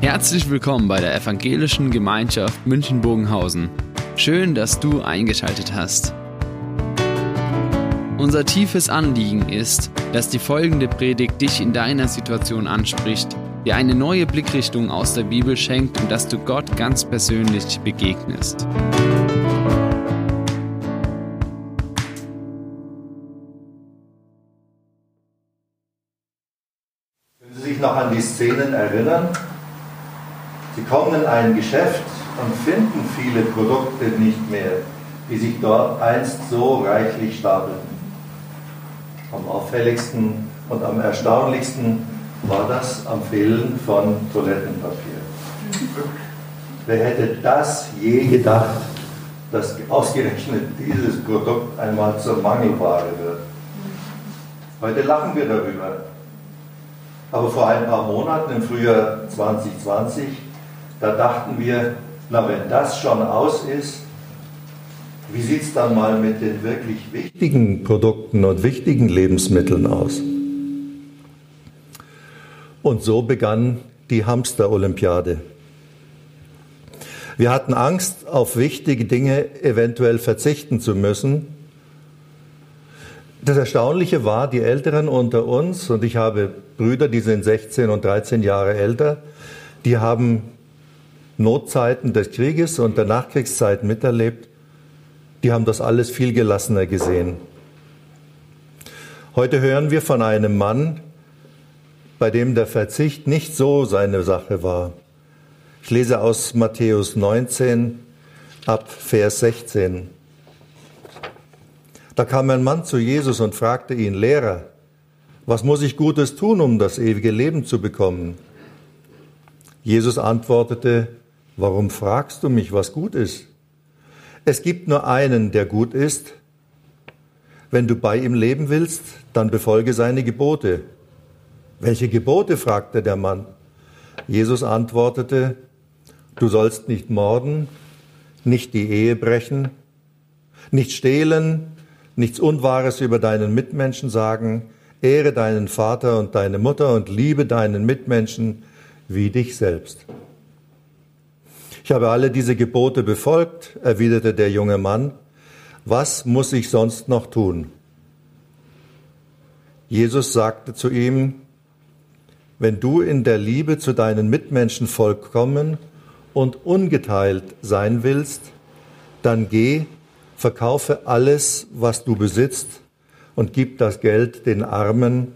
Herzlich willkommen bei der Evangelischen Gemeinschaft München-Bogenhausen. Schön, dass du eingeschaltet hast. Unser tiefes Anliegen ist, dass die folgende Predigt dich in deiner Situation anspricht, dir eine neue Blickrichtung aus der Bibel schenkt und dass du Gott ganz persönlich begegnest. Können Sie sich noch an die Szenen erinnern? Sie kommen in ein Geschäft und finden viele Produkte nicht mehr, die sich dort einst so reichlich stapelten. Am auffälligsten und am erstaunlichsten war das am Fehlen von Toilettenpapier. Wer hätte das je gedacht, dass ausgerechnet dieses Produkt einmal zur Mangelware wird? Heute lachen wir darüber. Aber vor ein paar Monaten, im Frühjahr 2020, da dachten wir, na wenn das schon aus ist, wie sieht es dann mal mit den wirklich wichtigen Produkten und wichtigen Lebensmitteln aus? Und so begann die Hamster-Olympiade. Wir hatten Angst, auf wichtige Dinge eventuell verzichten zu müssen. Das Erstaunliche war, die Älteren unter uns, und ich habe Brüder, die sind 16 und 13 Jahre älter, die haben Notzeiten des Krieges und der Nachkriegszeit miterlebt, die haben das alles viel gelassener gesehen. Heute hören wir von einem Mann, bei dem der Verzicht nicht so seine Sache war. Ich lese aus Matthäus 19 ab Vers 16. Da kam ein Mann zu Jesus und fragte ihn, Lehrer, was muss ich Gutes tun, um das ewige Leben zu bekommen? Jesus antwortete, Warum fragst du mich, was gut ist? Es gibt nur einen, der gut ist. Wenn du bei ihm leben willst, dann befolge seine Gebote. Welche Gebote? fragte der Mann. Jesus antwortete, du sollst nicht morden, nicht die Ehe brechen, nicht stehlen, nichts Unwahres über deinen Mitmenschen sagen, ehre deinen Vater und deine Mutter und liebe deinen Mitmenschen wie dich selbst. Ich habe alle diese Gebote befolgt, erwiderte der junge Mann. Was muss ich sonst noch tun? Jesus sagte zu ihm, wenn du in der Liebe zu deinen Mitmenschen vollkommen und ungeteilt sein willst, dann geh, verkaufe alles, was du besitzt und gib das Geld den Armen,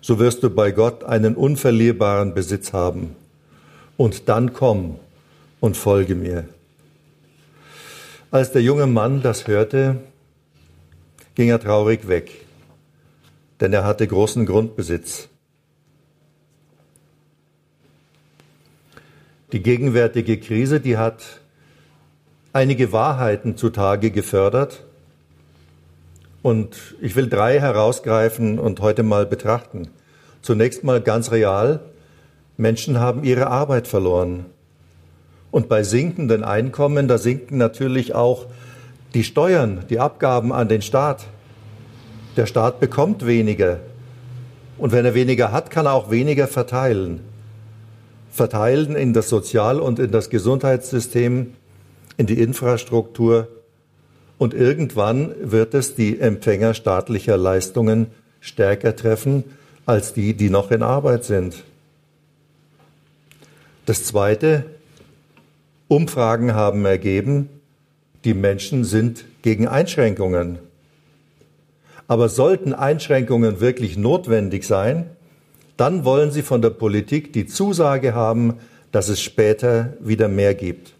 so wirst du bei Gott einen unverlierbaren Besitz haben. Und dann komm und folge mir. Als der junge Mann das hörte, ging er traurig weg, denn er hatte großen Grundbesitz. Die gegenwärtige Krise, die hat einige Wahrheiten zutage gefördert. Und ich will drei herausgreifen und heute mal betrachten. Zunächst mal ganz real. Menschen haben ihre Arbeit verloren. Und bei sinkenden Einkommen, da sinken natürlich auch die Steuern, die Abgaben an den Staat. Der Staat bekommt weniger. Und wenn er weniger hat, kann er auch weniger verteilen. Verteilen in das Sozial- und in das Gesundheitssystem, in die Infrastruktur. Und irgendwann wird es die Empfänger staatlicher Leistungen stärker treffen als die, die noch in Arbeit sind. Das Zweite, Umfragen haben ergeben, die Menschen sind gegen Einschränkungen. Aber sollten Einschränkungen wirklich notwendig sein, dann wollen sie von der Politik die Zusage haben, dass es später wieder mehr gibt.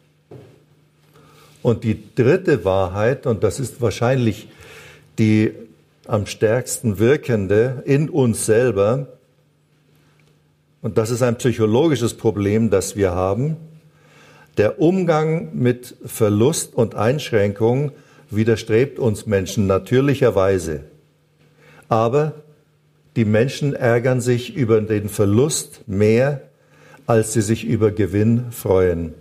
Und die dritte Wahrheit, und das ist wahrscheinlich die am stärksten wirkende in uns selber, und das ist ein psychologisches Problem, das wir haben, der Umgang mit Verlust und Einschränkung widerstrebt uns Menschen natürlicherweise. Aber die Menschen ärgern sich über den Verlust mehr, als sie sich über Gewinn freuen.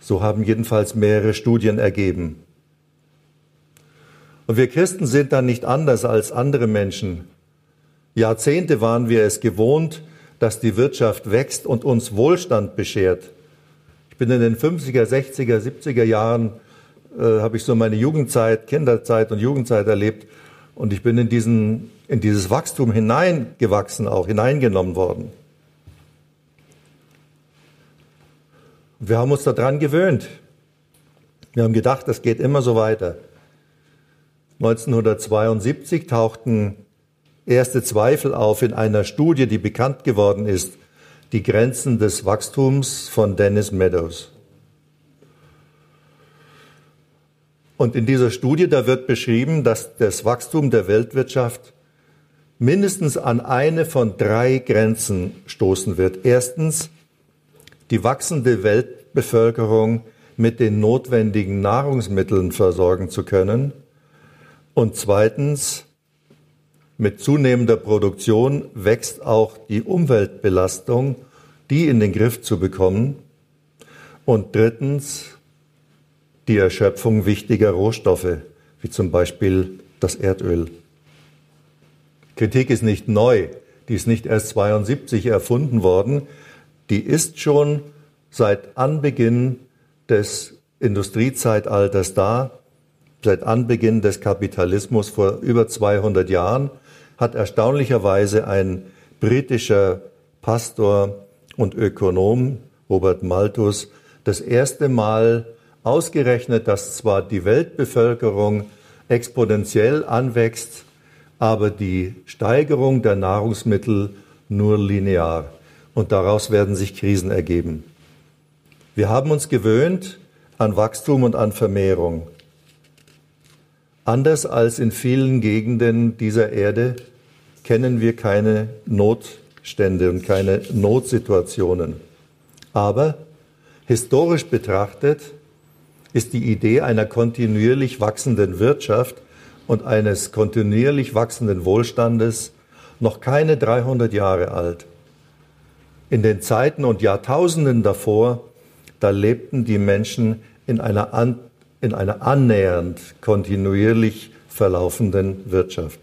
So haben jedenfalls mehrere Studien ergeben. Und wir Christen sind dann nicht anders als andere Menschen. Jahrzehnte waren wir es gewohnt, dass die Wirtschaft wächst und uns Wohlstand beschert. Bin in den 50er, 60er, 70er Jahren, äh, habe ich so meine Jugendzeit, Kinderzeit und Jugendzeit erlebt. Und ich bin in, diesen, in dieses Wachstum hineingewachsen, auch hineingenommen worden. Wir haben uns daran gewöhnt. Wir haben gedacht, das geht immer so weiter. 1972 tauchten erste Zweifel auf in einer Studie, die bekannt geworden ist, die Grenzen des Wachstums von Dennis Meadows. Und in dieser Studie, da wird beschrieben, dass das Wachstum der Weltwirtschaft mindestens an eine von drei Grenzen stoßen wird. Erstens, die wachsende Weltbevölkerung mit den notwendigen Nahrungsmitteln versorgen zu können. Und zweitens, mit zunehmender Produktion wächst auch die Umweltbelastung, die in den Griff zu bekommen. Und drittens, die Erschöpfung wichtiger Rohstoffe, wie zum Beispiel das Erdöl. Kritik ist nicht neu, die ist nicht erst 72 erfunden worden, die ist schon seit Anbeginn des Industriezeitalters da, seit Anbeginn des Kapitalismus vor über 200 Jahren, hat erstaunlicherweise ein britischer Pastor und Ökonom, Robert Malthus, das erste Mal ausgerechnet, dass zwar die Weltbevölkerung exponentiell anwächst, aber die Steigerung der Nahrungsmittel nur linear. Und daraus werden sich Krisen ergeben. Wir haben uns gewöhnt an Wachstum und an Vermehrung. Anders als in vielen Gegenden dieser Erde kennen wir keine Notstände und keine Notsituationen. Aber historisch betrachtet ist die Idee einer kontinuierlich wachsenden Wirtschaft und eines kontinuierlich wachsenden Wohlstandes noch keine 300 Jahre alt. In den Zeiten und Jahrtausenden davor, da lebten die Menschen in einer, an, in einer annähernd kontinuierlich verlaufenden Wirtschaft.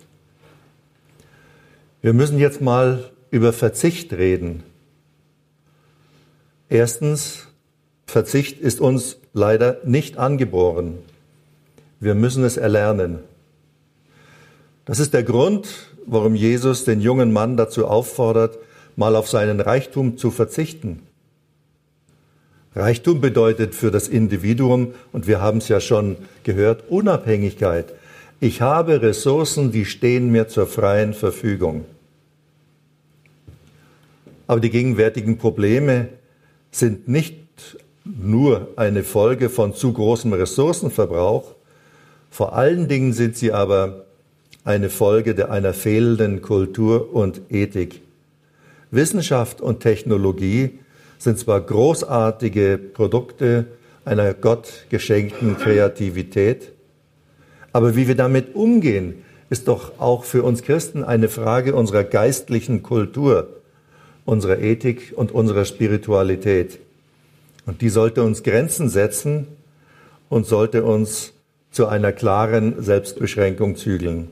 Wir müssen jetzt mal über Verzicht reden. Erstens, Verzicht ist uns leider nicht angeboren. Wir müssen es erlernen. Das ist der Grund, warum Jesus den jungen Mann dazu auffordert, mal auf seinen Reichtum zu verzichten. Reichtum bedeutet für das Individuum, und wir haben es ja schon gehört, Unabhängigkeit. Ich habe Ressourcen, die stehen mir zur freien Verfügung. Aber die gegenwärtigen Probleme sind nicht nur eine Folge von zu großem Ressourcenverbrauch, vor allen Dingen sind sie aber eine Folge der einer fehlenden Kultur und Ethik. Wissenschaft und Technologie sind zwar großartige Produkte einer Gott geschenkten Kreativität, aber wie wir damit umgehen, ist doch auch für uns Christen eine Frage unserer geistlichen Kultur, unserer Ethik und unserer Spiritualität. Und die sollte uns Grenzen setzen und sollte uns zu einer klaren Selbstbeschränkung zügeln.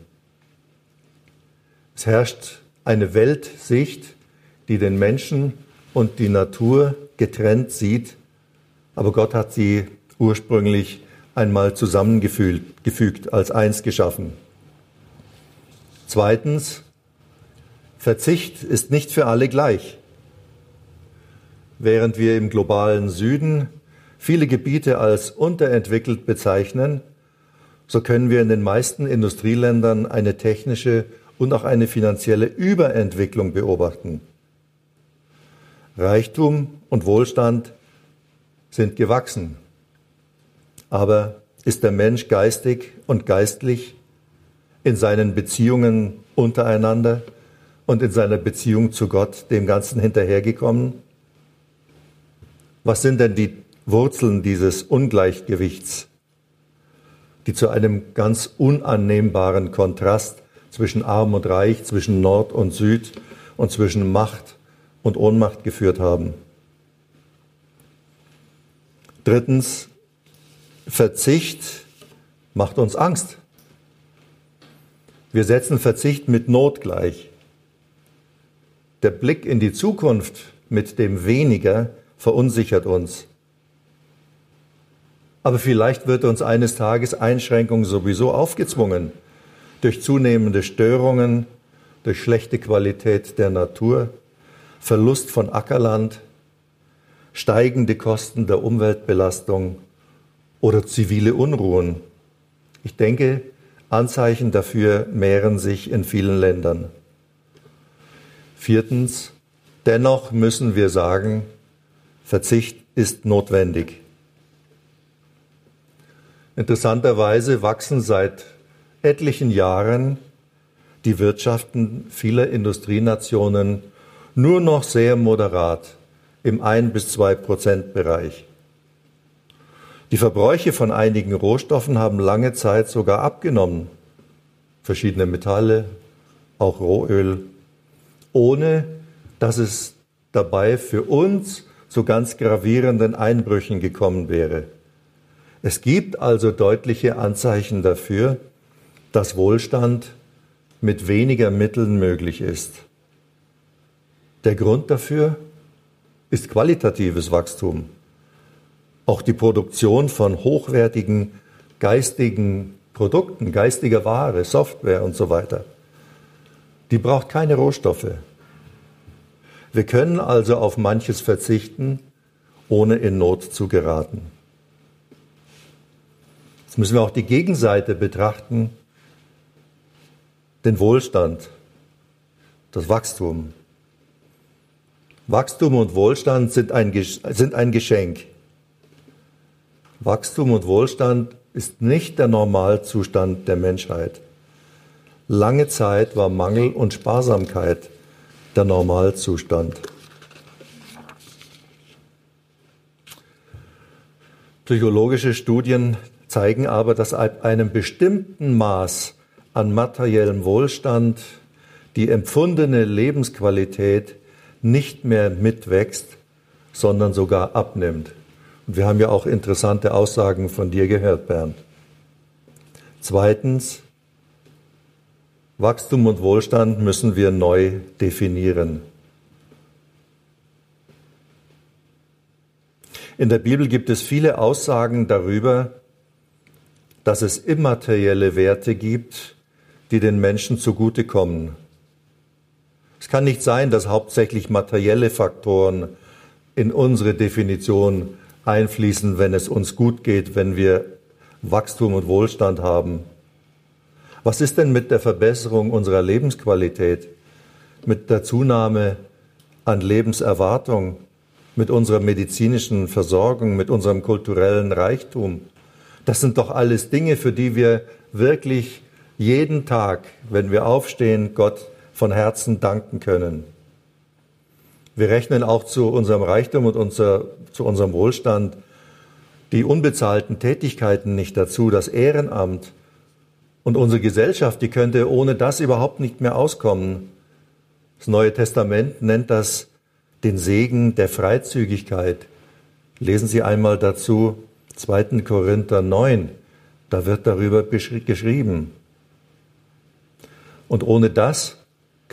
Es herrscht eine Weltsicht, die den Menschen und die Natur getrennt sieht, aber Gott hat sie ursprünglich einmal zusammengefügt, als eins geschaffen. Zweitens, Verzicht ist nicht für alle gleich. Während wir im globalen Süden viele Gebiete als unterentwickelt bezeichnen, so können wir in den meisten Industrieländern eine technische und auch eine finanzielle Überentwicklung beobachten. Reichtum und Wohlstand sind gewachsen. Aber ist der Mensch geistig und geistlich in seinen Beziehungen untereinander und in seiner Beziehung zu Gott dem Ganzen hinterhergekommen? Was sind denn die Wurzeln dieses Ungleichgewichts, die zu einem ganz unannehmbaren Kontrast zwischen Arm und Reich, zwischen Nord und Süd und zwischen Macht und Ohnmacht geführt haben? Drittens, Verzicht macht uns Angst. Wir setzen Verzicht mit Not gleich. Der Blick in die Zukunft mit dem weniger verunsichert uns. Aber vielleicht wird uns eines Tages Einschränkung sowieso aufgezwungen durch zunehmende Störungen, durch schlechte Qualität der Natur, Verlust von Ackerland, steigende Kosten der Umweltbelastung oder zivile Unruhen. Ich denke, Anzeichen dafür mehren sich in vielen Ländern. Viertens, dennoch müssen wir sagen, Verzicht ist notwendig. Interessanterweise wachsen seit etlichen Jahren die Wirtschaften vieler Industrienationen nur noch sehr moderat im 1 bis 2 Prozent Bereich. Die Verbräuche von einigen Rohstoffen haben lange Zeit sogar abgenommen. Verschiedene Metalle, auch Rohöl, ohne dass es dabei für uns zu ganz gravierenden Einbrüchen gekommen wäre. Es gibt also deutliche Anzeichen dafür, dass Wohlstand mit weniger Mitteln möglich ist. Der Grund dafür ist qualitatives Wachstum. Auch die Produktion von hochwertigen geistigen Produkten, geistiger Ware, Software und so weiter. Die braucht keine Rohstoffe. Wir können also auf manches verzichten, ohne in Not zu geraten. Jetzt müssen wir auch die Gegenseite betrachten, den Wohlstand, das Wachstum. Wachstum und Wohlstand sind ein, sind ein Geschenk. Wachstum und Wohlstand ist nicht der Normalzustand der Menschheit. Lange Zeit war Mangel und Sparsamkeit der Normalzustand. Psychologische Studien zeigen aber, dass ab einem bestimmten Maß an materiellem Wohlstand die empfundene Lebensqualität nicht mehr mitwächst, sondern sogar abnimmt. Und wir haben ja auch interessante Aussagen von dir gehört, Bernd. Zweitens, Wachstum und Wohlstand müssen wir neu definieren. In der Bibel gibt es viele Aussagen darüber, dass es immaterielle Werte gibt, die den Menschen zugutekommen. Es kann nicht sein, dass hauptsächlich materielle Faktoren in unsere Definition einfließen, wenn es uns gut geht, wenn wir Wachstum und Wohlstand haben. Was ist denn mit der Verbesserung unserer Lebensqualität, mit der Zunahme an Lebenserwartung, mit unserer medizinischen Versorgung, mit unserem kulturellen Reichtum? Das sind doch alles Dinge, für die wir wirklich jeden Tag, wenn wir aufstehen, Gott von Herzen danken können. Wir rechnen auch zu unserem Reichtum und unser, zu unserem Wohlstand die unbezahlten Tätigkeiten nicht dazu, das Ehrenamt, und unsere Gesellschaft, die könnte ohne das überhaupt nicht mehr auskommen. Das Neue Testament nennt das den Segen der Freizügigkeit. Lesen Sie einmal dazu 2. Korinther 9. Da wird darüber geschrieben. Und ohne das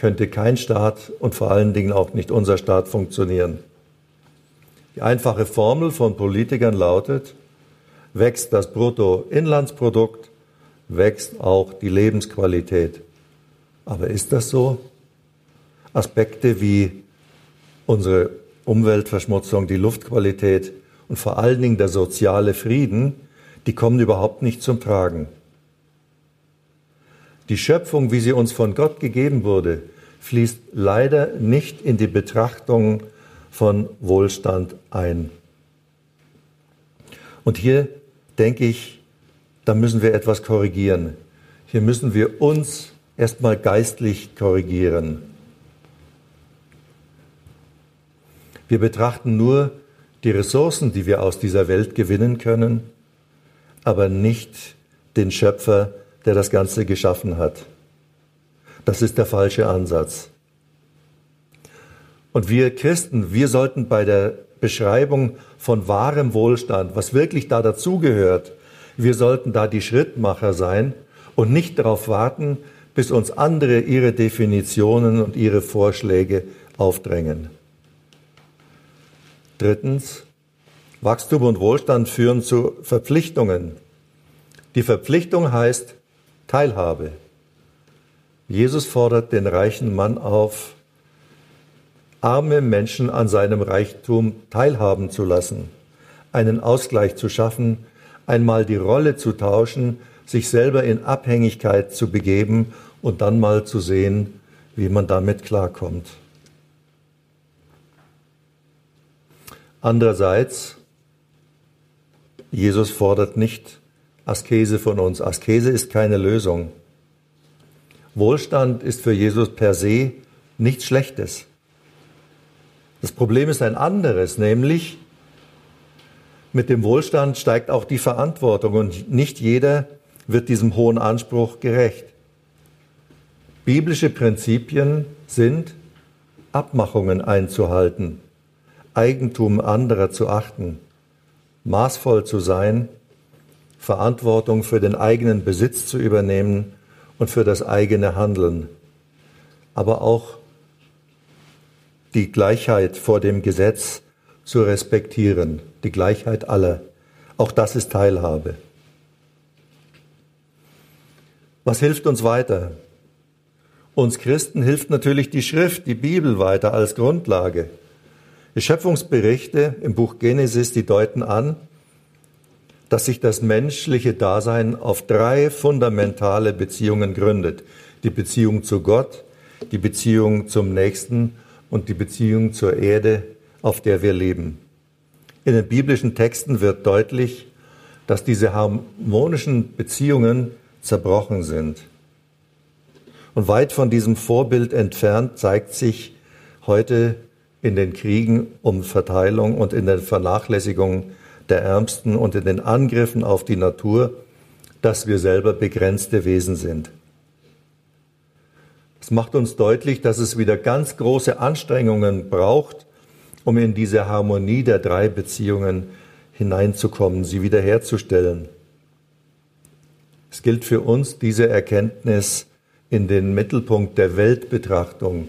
könnte kein Staat und vor allen Dingen auch nicht unser Staat funktionieren. Die einfache Formel von Politikern lautet, wächst das Bruttoinlandsprodukt, wächst auch die Lebensqualität. Aber ist das so? Aspekte wie unsere Umweltverschmutzung, die Luftqualität und vor allen Dingen der soziale Frieden, die kommen überhaupt nicht zum Tragen. Die Schöpfung, wie sie uns von Gott gegeben wurde, fließt leider nicht in die Betrachtung von Wohlstand ein. Und hier denke ich, da müssen wir etwas korrigieren. Hier müssen wir uns erstmal geistlich korrigieren. Wir betrachten nur die Ressourcen, die wir aus dieser Welt gewinnen können, aber nicht den Schöpfer, der das Ganze geschaffen hat. Das ist der falsche Ansatz. Und wir Christen, wir sollten bei der Beschreibung von wahrem Wohlstand, was wirklich da dazugehört, wir sollten da die Schrittmacher sein und nicht darauf warten, bis uns andere ihre Definitionen und ihre Vorschläge aufdrängen. Drittens, Wachstum und Wohlstand führen zu Verpflichtungen. Die Verpflichtung heißt Teilhabe. Jesus fordert den reichen Mann auf, arme Menschen an seinem Reichtum teilhaben zu lassen, einen Ausgleich zu schaffen, einmal die Rolle zu tauschen, sich selber in Abhängigkeit zu begeben und dann mal zu sehen, wie man damit klarkommt. Andererseits, Jesus fordert nicht Askese von uns. Askese ist keine Lösung. Wohlstand ist für Jesus per se nichts Schlechtes. Das Problem ist ein anderes, nämlich mit dem Wohlstand steigt auch die Verantwortung und nicht jeder wird diesem hohen Anspruch gerecht. Biblische Prinzipien sind, Abmachungen einzuhalten, Eigentum anderer zu achten, maßvoll zu sein, Verantwortung für den eigenen Besitz zu übernehmen und für das eigene Handeln, aber auch die Gleichheit vor dem Gesetz zu respektieren, die Gleichheit aller. Auch das ist Teilhabe. Was hilft uns weiter? Uns Christen hilft natürlich die Schrift, die Bibel weiter als Grundlage. Die Schöpfungsberichte im Buch Genesis, die deuten an, dass sich das menschliche Dasein auf drei fundamentale Beziehungen gründet. Die Beziehung zu Gott, die Beziehung zum Nächsten und die Beziehung zur Erde, auf der wir leben. In den biblischen Texten wird deutlich, dass diese harmonischen Beziehungen zerbrochen sind. Und weit von diesem Vorbild entfernt zeigt sich heute in den Kriegen um Verteilung und in der Vernachlässigung der Ärmsten und in den Angriffen auf die Natur, dass wir selber begrenzte Wesen sind. Es macht uns deutlich, dass es wieder ganz große Anstrengungen braucht, um in diese Harmonie der drei Beziehungen hineinzukommen, sie wiederherzustellen. Es gilt für uns, diese Erkenntnis in den Mittelpunkt der Weltbetrachtung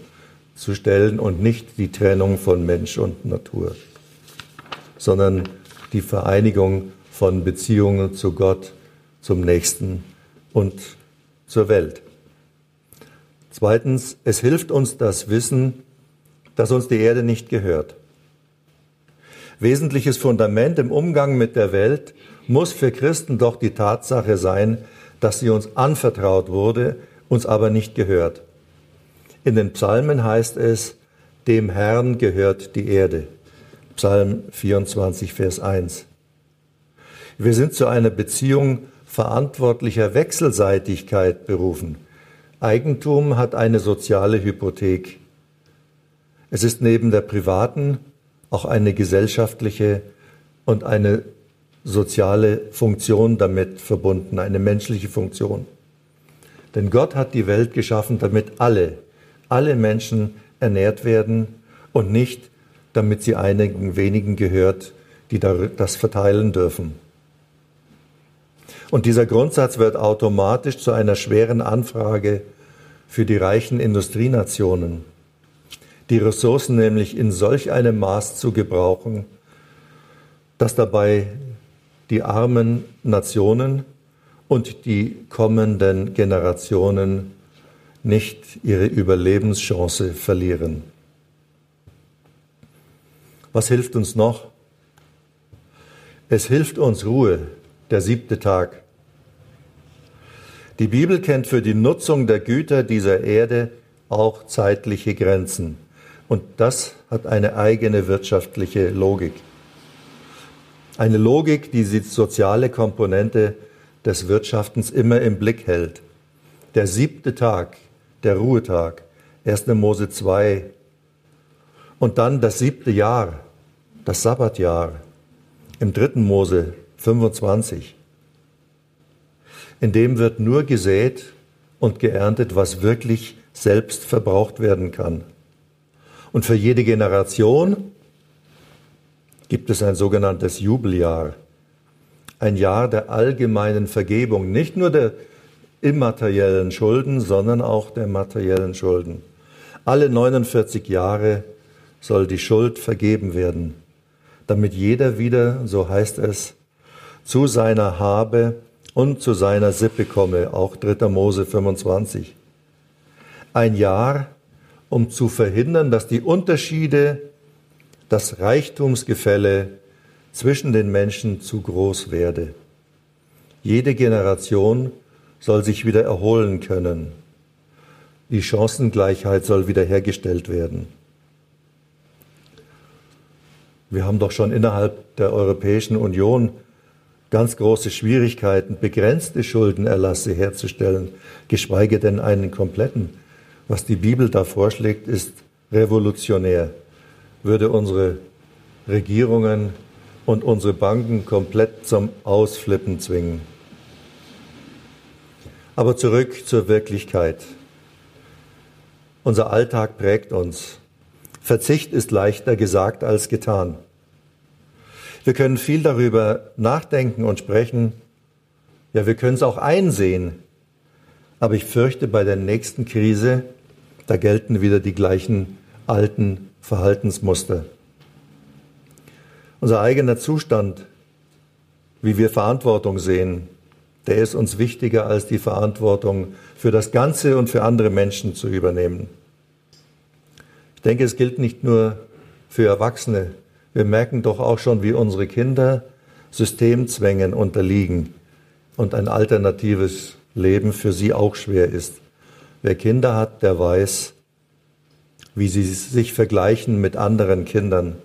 zu stellen und nicht die Trennung von Mensch und Natur, sondern die Vereinigung von Beziehungen zu Gott, zum Nächsten und zur Welt. Zweitens, es hilft uns das Wissen, dass uns die Erde nicht gehört. Wesentliches Fundament im Umgang mit der Welt muss für Christen doch die Tatsache sein, dass sie uns anvertraut wurde, uns aber nicht gehört. In den Psalmen heißt es, dem Herrn gehört die Erde. Psalm 24, Vers 1. Wir sind zu einer Beziehung verantwortlicher Wechselseitigkeit berufen. Eigentum hat eine soziale Hypothek. Es ist neben der privaten auch eine gesellschaftliche und eine soziale Funktion damit verbunden, eine menschliche Funktion. Denn Gott hat die Welt geschaffen, damit alle, alle Menschen ernährt werden und nicht, damit sie einigen wenigen gehört, die das verteilen dürfen. Und dieser Grundsatz wird automatisch zu einer schweren Anfrage für die reichen Industrienationen, die Ressourcen nämlich in solch einem Maß zu gebrauchen, dass dabei die armen Nationen und die kommenden Generationen nicht ihre Überlebenschance verlieren. Was hilft uns noch? Es hilft uns Ruhe, der siebte Tag. Die Bibel kennt für die Nutzung der Güter dieser Erde auch zeitliche Grenzen. Und das hat eine eigene wirtschaftliche Logik. Eine Logik, die die soziale Komponente des Wirtschaftens immer im Blick hält. Der siebte Tag, der Ruhetag, 1. Mose 2. Und dann das siebte Jahr, das Sabbatjahr, im dritten Mose 25. In dem wird nur gesät und geerntet, was wirklich selbst verbraucht werden kann. Und für jede Generation gibt es ein sogenanntes Jubeljahr, ein Jahr der allgemeinen Vergebung, nicht nur der immateriellen Schulden, sondern auch der materiellen Schulden. Alle 49 Jahre soll die Schuld vergeben werden, damit jeder wieder, so heißt es, zu seiner Habe und zu seiner Sippe komme, auch 3. Mose 25. Ein Jahr, um zu verhindern, dass die Unterschiede, das Reichtumsgefälle zwischen den Menschen zu groß werde. Jede Generation soll sich wieder erholen können. Die Chancengleichheit soll wiederhergestellt werden. Wir haben doch schon innerhalb der Europäischen Union ganz große Schwierigkeiten, begrenzte Schuldenerlasse herzustellen, geschweige denn einen kompletten. Was die Bibel da vorschlägt, ist revolutionär, würde unsere Regierungen und unsere Banken komplett zum Ausflippen zwingen. Aber zurück zur Wirklichkeit. Unser Alltag prägt uns. Verzicht ist leichter gesagt als getan. Wir können viel darüber nachdenken und sprechen. Ja, wir können es auch einsehen. Aber ich fürchte, bei der nächsten Krise, da gelten wieder die gleichen alten Verhaltensmuster. Unser eigener Zustand, wie wir Verantwortung sehen, der ist uns wichtiger als die Verantwortung für das Ganze und für andere Menschen zu übernehmen. Ich denke, es gilt nicht nur für Erwachsene. Wir merken doch auch schon, wie unsere Kinder Systemzwängen unterliegen und ein alternatives Leben für sie auch schwer ist. Wer Kinder hat, der weiß, wie sie sich vergleichen mit anderen Kindern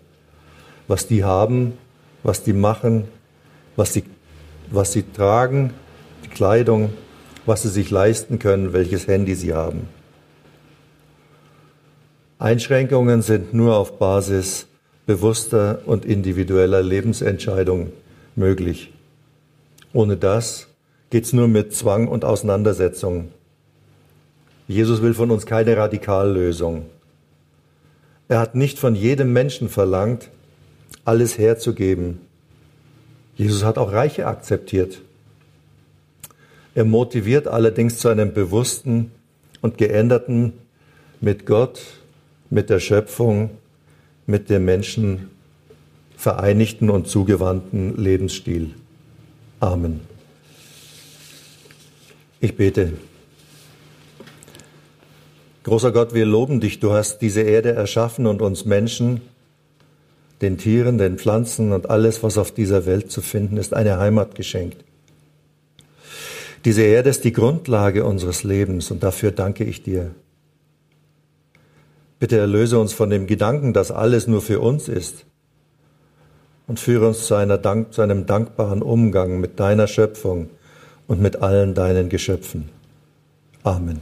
was die haben, was die machen, was sie, was sie tragen, die Kleidung, was sie sich leisten können, welches Handy sie haben. Einschränkungen sind nur auf Basis bewusster und individueller Lebensentscheidungen möglich. Ohne das geht es nur mit Zwang und Auseinandersetzung. Jesus will von uns keine Radikallösung. Er hat nicht von jedem Menschen verlangt, alles herzugeben. Jesus hat auch Reiche akzeptiert. Er motiviert allerdings zu einem bewussten und geänderten mit Gott, mit der Schöpfung, mit dem Menschen vereinigten und zugewandten Lebensstil. Amen. Ich bete. Großer Gott, wir loben dich. Du hast diese Erde erschaffen und uns Menschen den Tieren, den Pflanzen und alles, was auf dieser Welt zu finden ist, eine Heimat geschenkt. Diese Erde ist die Grundlage unseres Lebens und dafür danke ich dir. Bitte erlöse uns von dem Gedanken, dass alles nur für uns ist und führe uns zu, Dank, zu einem dankbaren Umgang mit deiner Schöpfung und mit allen deinen Geschöpfen. Amen.